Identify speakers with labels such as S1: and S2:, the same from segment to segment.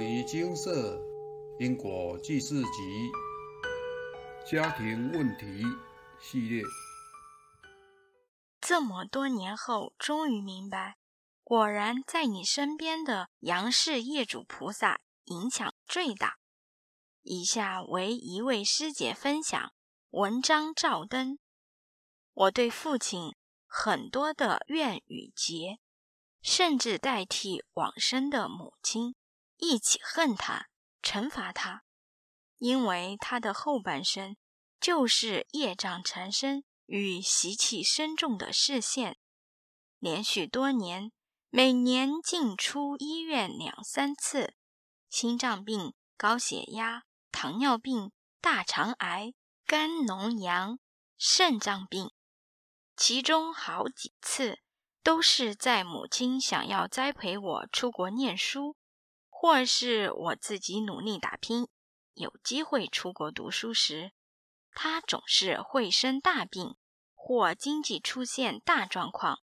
S1: 尼精舍因果记事集家庭问题系列。
S2: 这么多年后，终于明白，果然在你身边的杨氏业主菩萨影响最大。以下为一位师姐分享文章照灯。我对父亲很多的怨与结。甚至代替往生的母亲一起恨他、惩罚他，因为他的后半生就是业障缠身与习气深重的视线。连续多年，每年进出医院两三次，心脏病、高血压、糖尿病、大肠癌、肝脓疡、肾脏病，其中好几次。都是在母亲想要栽培我出国念书，或是我自己努力打拼，有机会出国读书时，他总是会生大病，或经济出现大状况，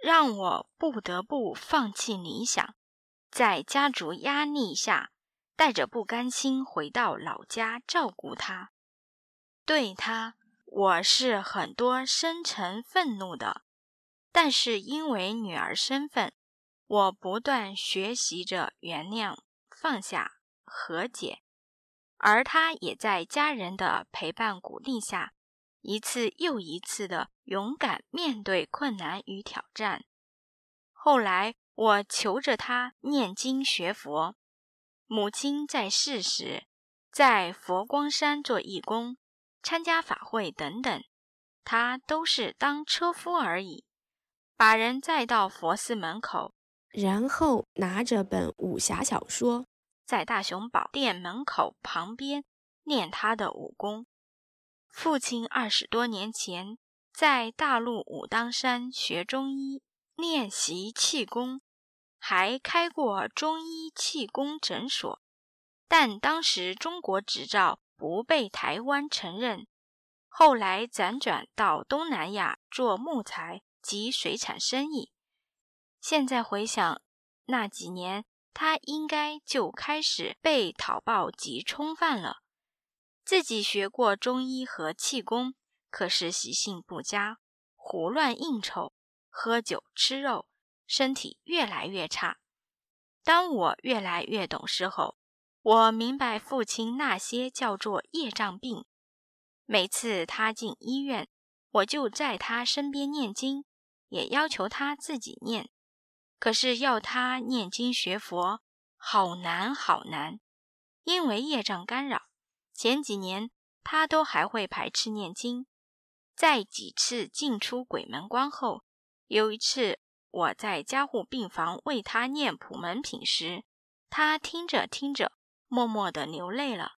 S2: 让我不得不放弃理想，在家族压力下，带着不甘心回到老家照顾他。对他，我是很多深沉愤怒的。但是因为女儿身份，我不断学习着原谅、放下、和解，而他也在家人的陪伴鼓励下，一次又一次的勇敢面对困难与挑战。后来我求着他念经学佛，母亲在世时，在佛光山做义工、参加法会等等，他都是当车夫而已。把人载到佛寺门口，
S3: 然后拿着本武侠小说，
S2: 在大雄宝殿门口旁边练他的武功。父亲二十多年前在大陆武当山学中医，练习气功，还开过中医气功诊所，但当时中国执照不被台湾承认，后来辗转到东南亚做木材。及水产生意。现在回想那几年，他应该就开始被讨报及冲犯了。自己学过中医和气功，可是习性不佳，胡乱应酬，喝酒吃肉，身体越来越差。当我越来越懂事后，我明白父亲那些叫做业障病。每次他进医院，我就在他身边念经。也要求他自己念，可是要他念经学佛，好难好难，因为业障干扰。前几年他都还会排斥念经，在几次进出鬼门关后，有一次我在加护病房为他念普门品时，他听着听着，默默地流泪了。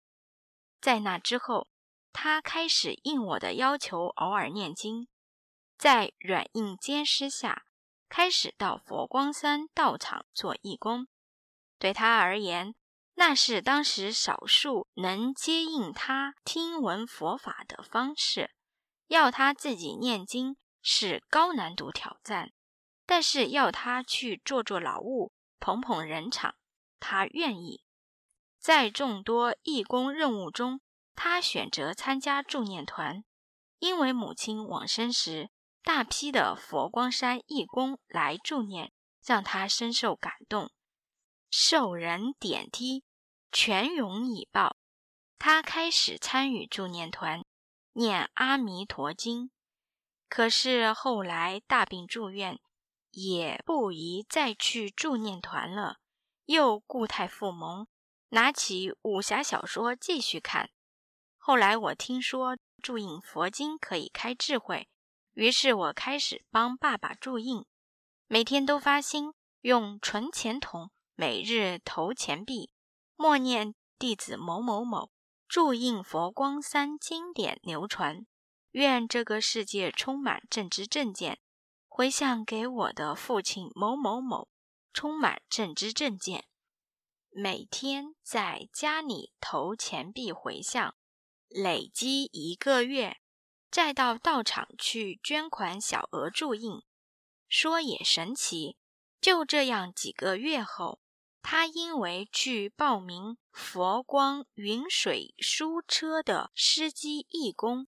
S2: 在那之后，他开始应我的要求，偶尔念经。在软硬兼施下，开始到佛光山道场做义工。对他而言，那是当时少数能接应他听闻佛法的方式。要他自己念经是高难度挑战，但是要他去做做劳务、捧捧人场，他愿意。在众多义工任务中，他选择参加助念团，因为母亲往生时。大批的佛光山义工来助念，让他深受感动，受人点滴，泉涌以报。他开始参与助念团，念阿弥陀经。可是后来大病住院，也不宜再去助念团了，又故态复萌，拿起武侠小说继续看。后来我听说注印佛经可以开智慧。于是我开始帮爸爸注印，每天都发心用存钱筒每日投钱币，默念弟子某某某注印佛光山经典流传，愿这个世界充满正知正见，回向给我的父亲某某某充满正知正见，每天在家里投钱币回向，累积一个月。再到道场去捐款小额注印，说也神奇。就这样几个月后，他因为去报名佛光云水书车的司机义工，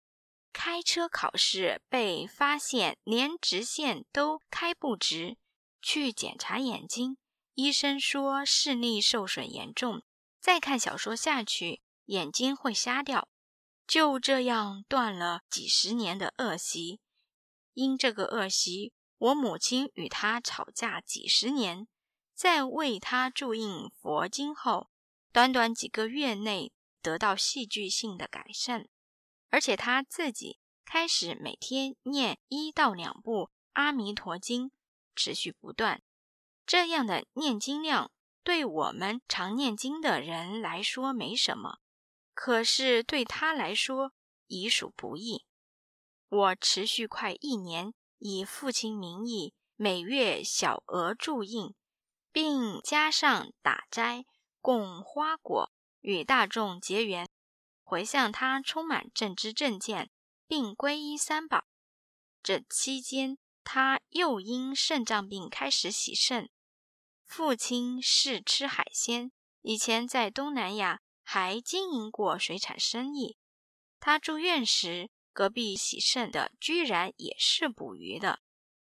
S2: 开车考试被发现连直线都开不直，去检查眼睛，医生说视力受损严重，再看小说下去眼睛会瞎掉，就这样断了几十年的恶习。因这个恶习，我母亲与他吵架几十年。在为他注印佛经后，短短几个月内得到戏剧性的改善，而且他自己开始每天念一到两部《阿弥陀经》，持续不断。这样的念经量，对我们常念经的人来说没什么，可是对他来说已属不易。我持续快一年，以父亲名义每月小额注印，并加上打斋、供花果，与大众结缘，回向他充满正知正见，并皈依三宝。这期间，他又因肾脏病开始洗肾。父亲是吃海鲜，以前在东南亚还经营过水产生意。他住院时。隔壁洗肾的居然也是捕鱼的。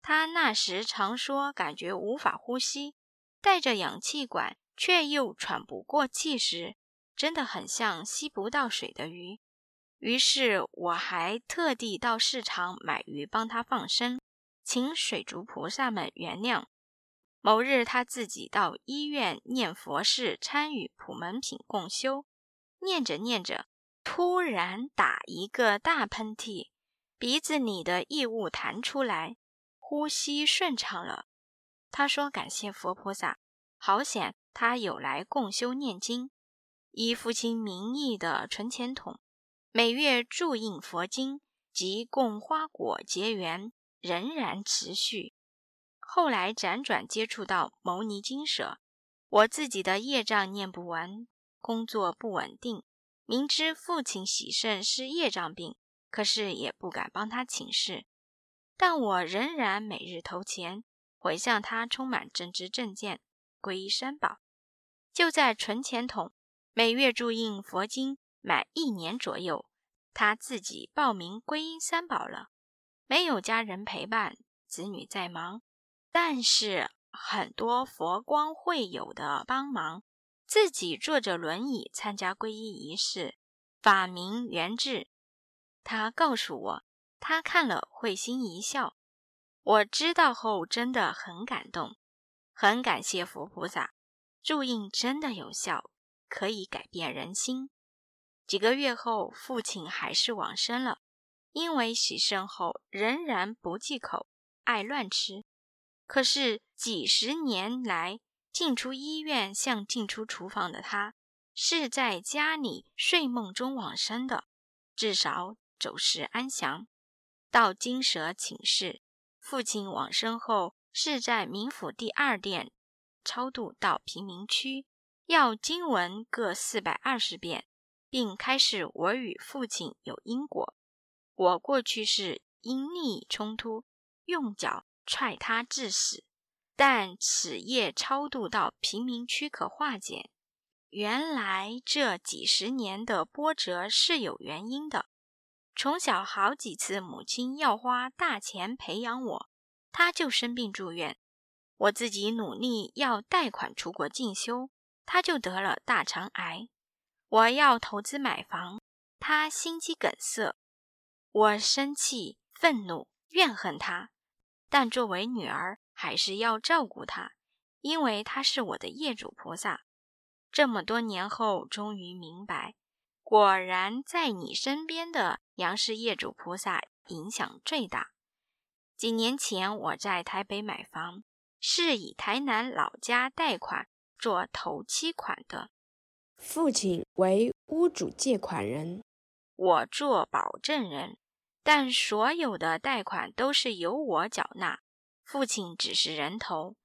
S2: 他那时常说感觉无法呼吸，带着氧气管却又喘不过气时，真的很像吸不到水的鱼。于是我还特地到市场买鱼帮他放生，请水族菩萨们原谅。某日他自己到医院念佛事参与普门品共修，念着念着。突然打一个大喷嚏，鼻子里的异物弹出来，呼吸顺畅了。他说：“感谢佛菩萨，好险他有来共修念经，以父亲名义的存钱筒，每月注印佛经及供花果结缘，仍然持续。后来辗转接触到牟尼经舍，我自己的业障念不完，工作不稳定。”明知父亲喜肾是业障病，可是也不敢帮他请示。但我仍然每日投钱回向他，充满正知正见，皈依三宝。就在存钱筒每月注印佛经满一年左右，他自己报名皈依三宝了。没有家人陪伴，子女在忙，但是很多佛光会友的帮忙。自己坐着轮椅参加皈依仪式，法名元智。他告诉我，他看了会心一笑。我知道后真的很感动，很感谢佛菩萨，注印真的有效，可以改变人心。几个月后，父亲还是往生了，因为洗肾后仍然不忌口，爱乱吃。可是几十年来，进出医院像进出厨房的他，是在家里睡梦中往生的，至少走时安详。到金蛇请示，父亲往生后是在冥府第二殿超度到贫民区，要经文各四百二十遍，并开始我与父亲有因果。我过去是因利益冲突，用脚踹他致死。但此业超度到贫民区可化解。原来这几十年的波折是有原因的。从小好几次母亲要花大钱培养我，他就生病住院。我自己努力要贷款出国进修，他就得了大肠癌。我要投资买房，他心肌梗塞。我生气、愤怒、怨恨他，但作为女儿。还是要照顾他，因为他是我的业主菩萨。这么多年后，终于明白，果然在你身边的杨氏业主菩萨影响最大。几年前我在台北买房，是以台南老家贷款做头期款的，
S3: 父亲为屋主借款人，
S2: 我做保证人，但所有的贷款都是由我缴纳。父亲只是人头，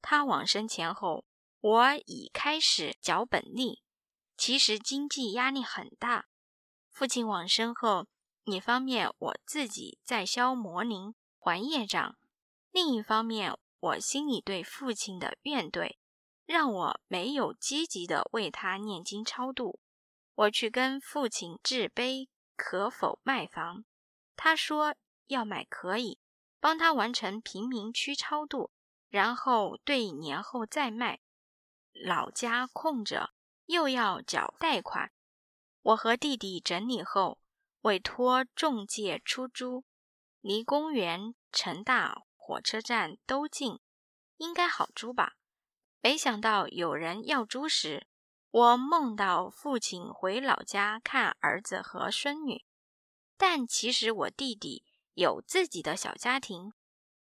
S2: 他往生前后，我已开始缴本利。其实经济压力很大。父亲往生后，一方面我自己在消魔灵还业障，另一方面我心里对父亲的怨怼，让我没有积极的为他念经超度。我去跟父亲置碑，可否卖房？他说要买可以，帮他完成贫民区超度，然后对年后再卖。老家空着，又要缴贷款。我和弟弟整理后，委托中介出租，离公园、城大、火车站都近，应该好租吧？没想到有人要租时，我梦到父亲回老家看儿子和孙女，但其实我弟弟有自己的小家庭，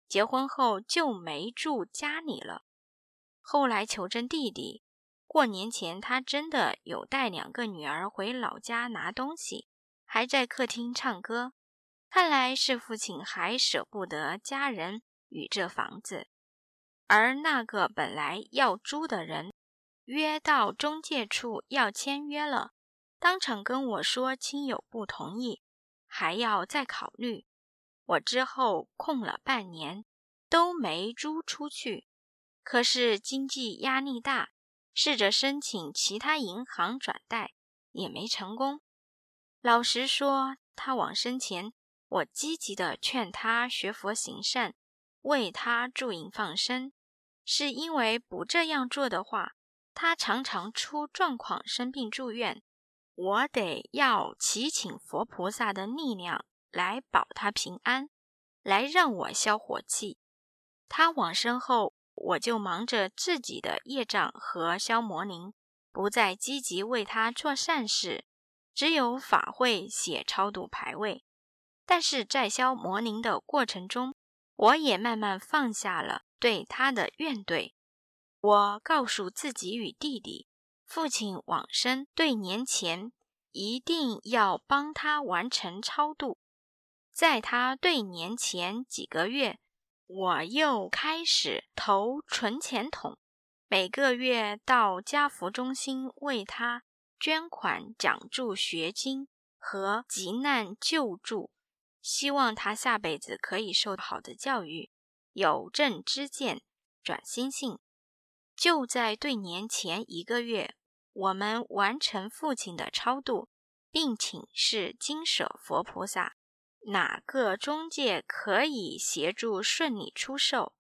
S2: 结婚后就没住家里了。后来求证弟弟。过年前，他真的有带两个女儿回老家拿东西，还在客厅唱歌。看来是父亲还舍不得家人与这房子。而那个本来要租的人，约到中介处要签约了，当场跟我说亲友不同意，还要再考虑。我之后空了半年，都没租出去。可是经济压力大。试着申请其他银行转贷，也没成功。老实说，他往生前，我积极的劝他学佛行善，为他助印放生，是因为不这样做的话，他常常出状况生病住院，我得要祈请佛菩萨的力量来保他平安，来让我消火气。他往生后。我就忙着自己的业障和消魔灵，不再积极为他做善事，只有法会写超度牌位。但是在消魔灵的过程中，我也慢慢放下了对他的怨怼。我告诉自己与弟弟，父亲往生对年前一定要帮他完成超度，在他对年前几个月。我又开始投存钱筒，每个月到家福中心为他捐款讲助学金和急难救助，希望他下辈子可以受好的教育，有正知见，转心性。就在对年前一个月，我们完成父亲的超度，并请示金舍佛菩萨。哪个中介可以协助顺利出售？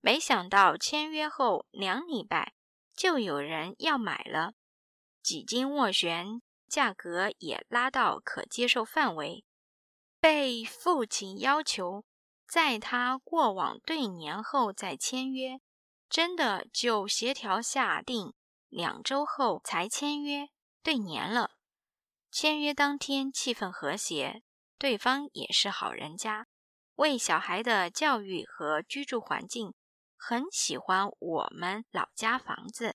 S2: 没想到签约后两礼拜就有人要买了，几经斡旋，价格也拉到可接受范围。被父亲要求在他过往对年后再签约，真的就协调下定，两周后才签约对年了。签约当天气氛和谐。对方也是好人家，为小孩的教育和居住环境，很喜欢我们老家房子。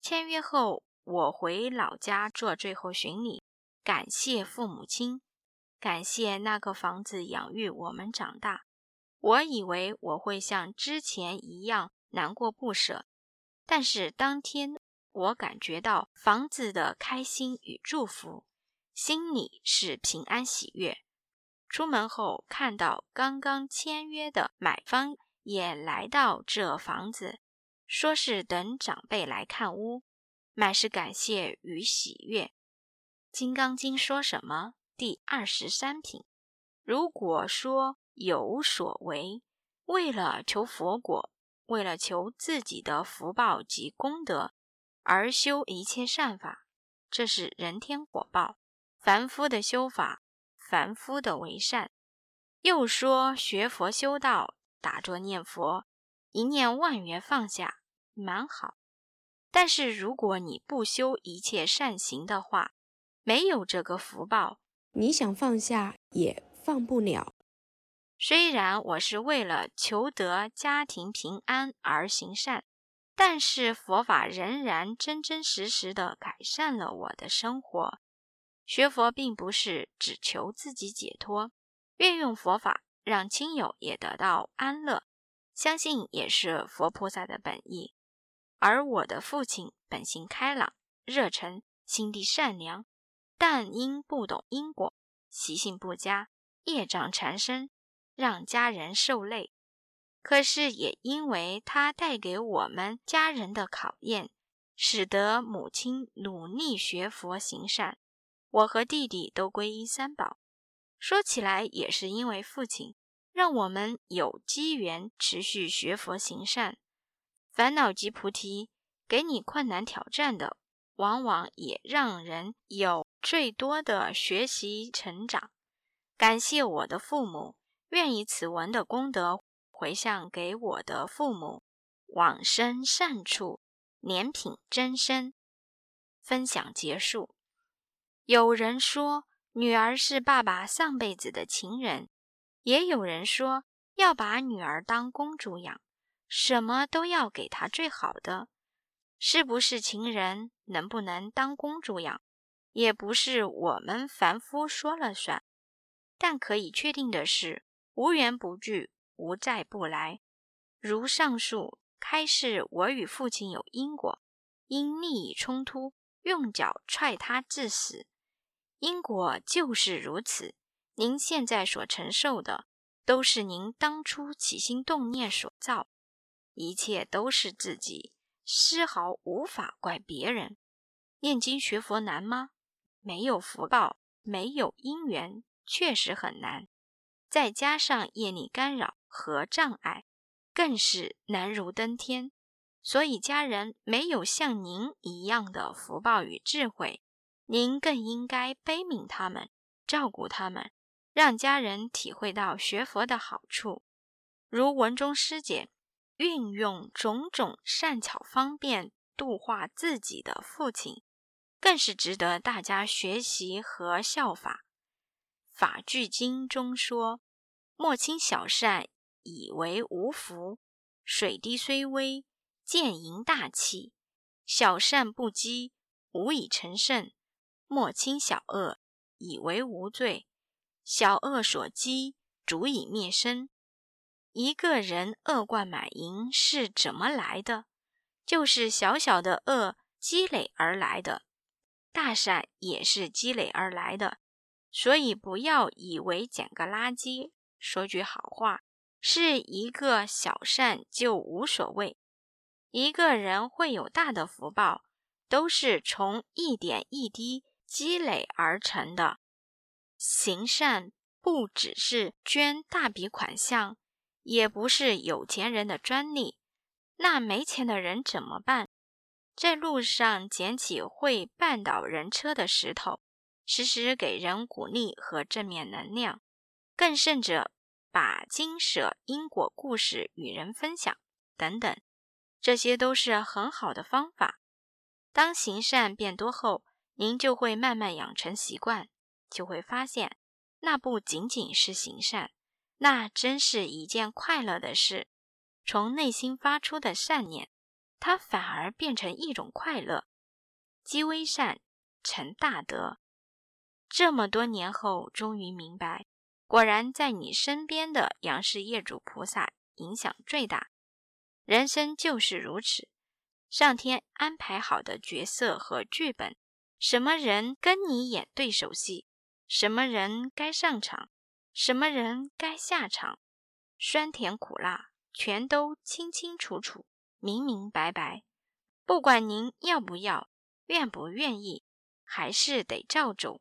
S2: 签约后，我回老家做最后巡礼，感谢父母亲，感谢那个房子养育我们长大。我以为我会像之前一样难过不舍，但是当天我感觉到房子的开心与祝福。心里是平安喜悦。出门后看到刚刚签约的买方也来到这房子，说是等长辈来看屋，满是感谢与喜悦。《金刚经》说什么？第二十三品：如果说有所为，为了求佛果，为了求自己的福报及功德而修一切善法，这是人天果报。凡夫的修法，凡夫的为善。又说学佛修道，打坐念佛，一念万缘放下，蛮好。但是如果你不修一切善行的话，没有这个福报，
S3: 你想放下也放不了。
S2: 虽然我是为了求得家庭平安而行善，但是佛法仍然真真实实的改善了我的生活。学佛并不是只求自己解脱，运用佛法让亲友也得到安乐，相信也是佛菩萨的本意。而我的父亲本性开朗、热忱、心地善良，但因不懂因果，习性不佳，业障缠身，让家人受累。可是也因为他带给我们家人的考验，使得母亲努力学佛行善，我和弟弟都皈依三宝。说起来，也是因为父亲让我们有机缘持续学佛行善。烦恼及菩提给你困难挑战的，往往也让人有最多的学习成长。感谢我的父母，愿以此文的功德回向给我的父母，往生善处，年品真身。分享结束。有人说，女儿是爸爸上辈子的情人；也有人说，要把女儿当公主养，什么都要给她最好的。是不是情人，能不能当公主养，也不是我们凡夫说了算。但可以确定的是，无缘不聚，无债不来。如上述开示，我与父亲有因果，因利益冲突，用脚踹他致死。因果就是如此。您现在所承受的，都是您当初起心动念所造，一切都是自己，丝毫无法怪别人。念经学佛难吗？没有福报，没有因缘。确实很难，再加上业力干扰和障碍，更是难如登天。所以家人没有像您一样的福报与智慧，您更应该悲悯他们，照顾他们，让家人体会到学佛的好处。如文中师姐运用种种善巧方便度化自己的父亲，更是值得大家学习和效法。法句经中说：“莫轻小善，以为无福；水滴虽微，见盈大器。小善不积，无以成圣；莫轻小恶，以为无罪。小恶所积，足以灭身。一个人恶贯满盈是怎么来的？就是小小的恶积累而来的。大善也是积累而来的。”所以，不要以为捡个垃圾、说句好话，是一个小善就无所谓。一个人会有大的福报，都是从一点一滴积累而成的。行善不只是捐大笔款项，也不是有钱人的专利。那没钱的人怎么办？在路上捡起会绊倒人车的石头。时时给人鼓励和正面能量，更甚者，把经舍因果故事与人分享等等，这些都是很好的方法。当行善变多后，您就会慢慢养成习惯，就会发现，那不仅仅是行善，那真是一件快乐的事。从内心发出的善念，它反而变成一种快乐，积微善成大德。这么多年后，终于明白，果然在你身边的杨氏业主菩萨影响最大。人生就是如此，上天安排好的角色和剧本，什么人跟你演对手戏，什么人该上场，什么人该下场，酸甜苦辣全都清清楚楚、明明白白。不管您要不要、愿不愿意，还是得照走。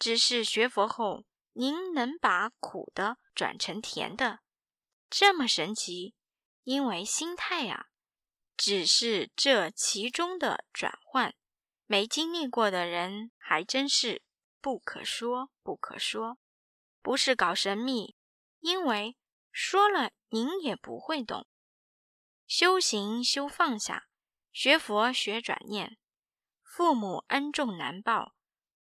S2: 只是学佛后，您能把苦的转成甜的，这么神奇？因为心态啊，只是这其中的转换。没经历过的人还真是不可说，不可说。不是搞神秘，因为说了您也不会懂。修行修放下，学佛学转念。父母恩重难报。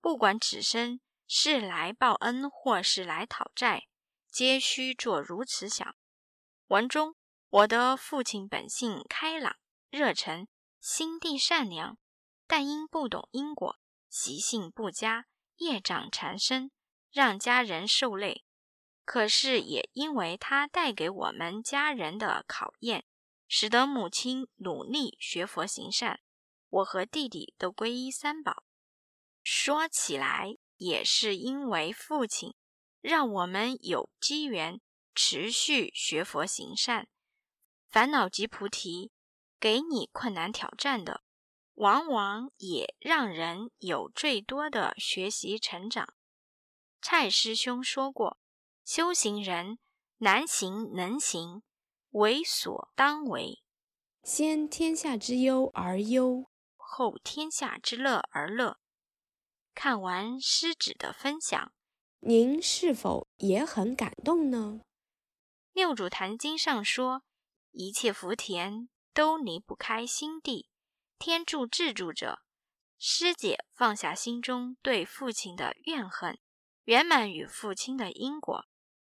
S2: 不管此生是来报恩，或是来讨债，皆需做如此想。文中，我的父亲本性开朗、热忱，心地善良，但因不懂因果，习性不佳，业障缠身，让家人受累。可是也因为他带给我们家人的考验，使得母亲努力学佛行善，我和弟弟都皈依三宝。说起来，也是因为父亲让我们有机缘持续学佛行善。烦恼及菩提给你困难挑战的，往往也让人有最多的学习成长。蔡师兄说过：“修行人难行能行，为所当为。
S3: 先天下之忧而忧，
S2: 后天下之乐而乐。”看完师子的分享，
S3: 您是否也很感动呢？
S2: 六祖坛经上说。一切福田都离不开心地，天助自助者。师姐放下心中对父亲的怨恨，圆满与父亲的因果，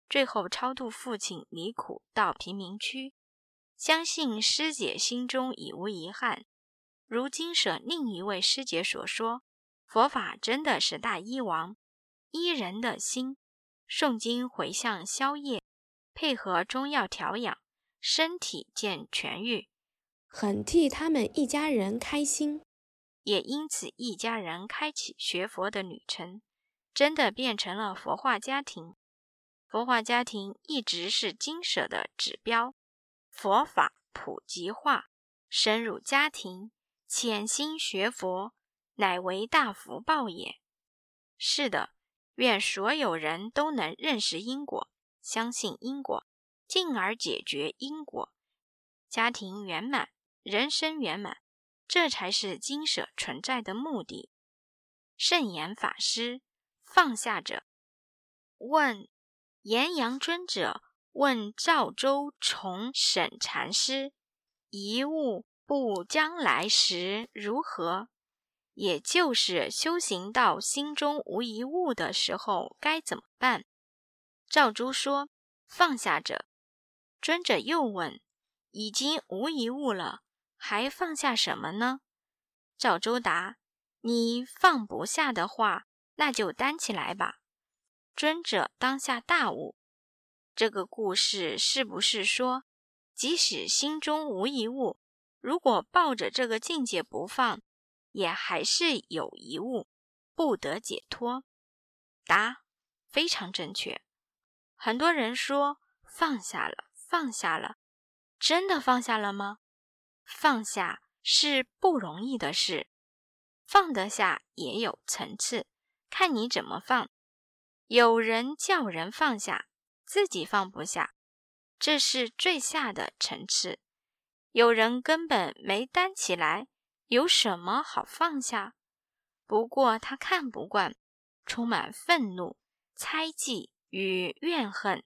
S2: 最后超度父亲离苦到贫民区。相信师姐心中已无遗憾。如今舍另一位师姐所说，佛法真的是大医王，医人的心。诵经回向消业，配合中药调养。身体渐痊愈，
S3: 很替他们一家人开心，
S2: 也因此一家人开启学佛的旅程，真的变成了佛化家庭。佛化家庭一直是经舍的指标，佛法普及化，深入家庭，潜心学佛，乃为大福报也。是的，愿所有人都能认识因果，相信因果。进而解决因果，家庭圆满，人生圆满，这才是经舍存在的目的。圣严法师放下者问严阳尊者问赵州崇沈禅师：一物不将来时如何？也就是修行到心中无一物的时候该怎么办？赵州说：放下者。尊者又问：“已经无一物了，还放下什么呢？”赵州答：“你放不下的话，那就担起来吧。”尊者当下大悟。这个故事是不是说，即使心中无一物，如果抱着这个境界不放，也还是有一物，不得解脱？答：非常正确。很多人说放下了。放下了，真的放下了吗？放下是不容易的事，放得下也有层次，看你怎么放。有人叫人放下，自己放不下，这是最下的层次。有人根本没担起来，有什么好放下？不过他看不惯，充满愤怒、猜忌与怨恨。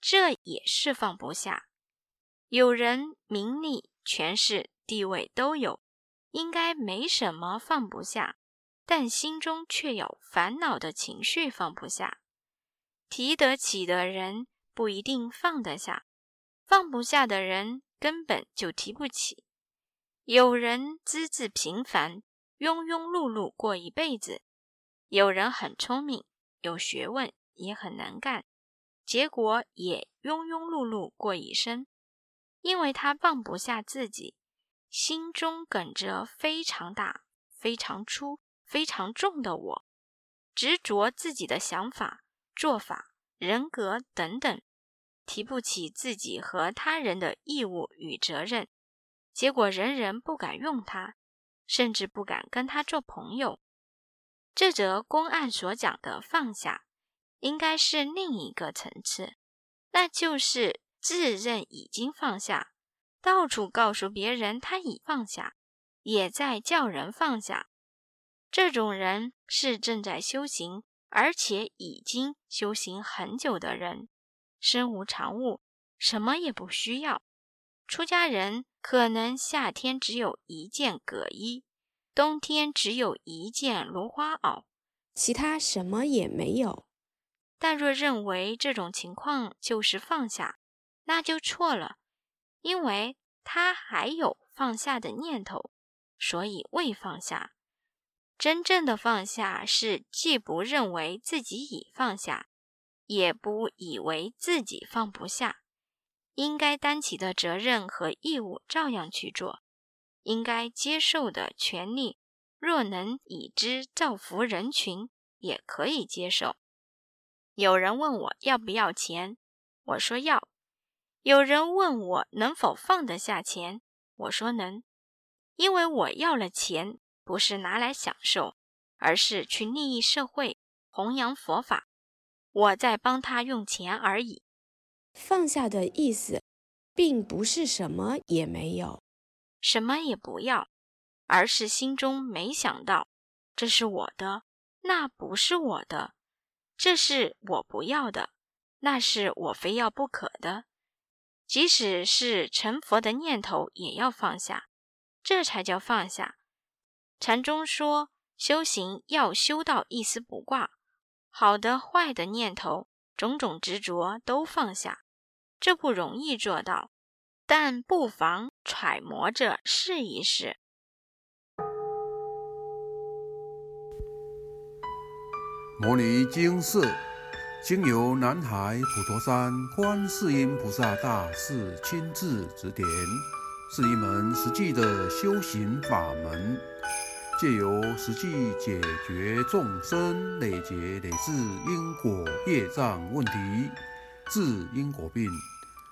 S2: 这也是放不下。有人名利、权势、地位都有，应该没什么放不下，但心中却有烦恼的情绪放不下。提得起的人不一定放得下，放不下的人根本就提不起。有人资质平凡，庸庸碌碌过一辈子；有人很聪明，有学问，也很能干。结果也庸庸碌碌过一生，因为他放不下自己，心中梗着非常大、非常粗、非常重的我，执着自己的想法、做法、人格等等，提不起自己和他人的义务与责任，结果人人不敢用他，甚至不敢跟他做朋友。这则公案所讲的放下。应该是另一个层次，那就是自认已经放下，到处告诉别人他已放下，也在叫人放下。这种人是正在修行，而且已经修行很久的人，身无长物，什么也不需要。出家人可能夏天只有一件葛衣，冬天只有一件芦花袄，
S3: 其他什么也没有。
S2: 但若认为这种情况就是放下，那就错了，因为他还有放下的念头，所以未放下。真正的放下是既不认为自己已放下，也不以为自己放不下，应该担起的责任和义务照样去做，应该接受的权利，若能以之造福人群，也可以接受。有人问我要不要钱，我说要。有人问我能否放得下钱，我说能，因为我要了钱，不是拿来享受，而是去利益社会、弘扬佛法。我在帮他用钱而已。
S3: 放下的意思，并不是什么也没有，
S2: 什么也不要，而是心中没想到，这是我的，那不是我的；这是我不要的，那是我非要不可的。即使是成佛的念头，也要放下，这才叫放下。禅中说，修行要修到一丝不挂，好的、坏的念头，种种执着都放下。这不容易做到，但不妨揣摩着试一试。
S1: 摩尼经释。经由南海普陀山观世音菩萨大士亲自指点，是一门实际的修行法门，借由实际解决众生累劫累世因果业障问题，治因果病，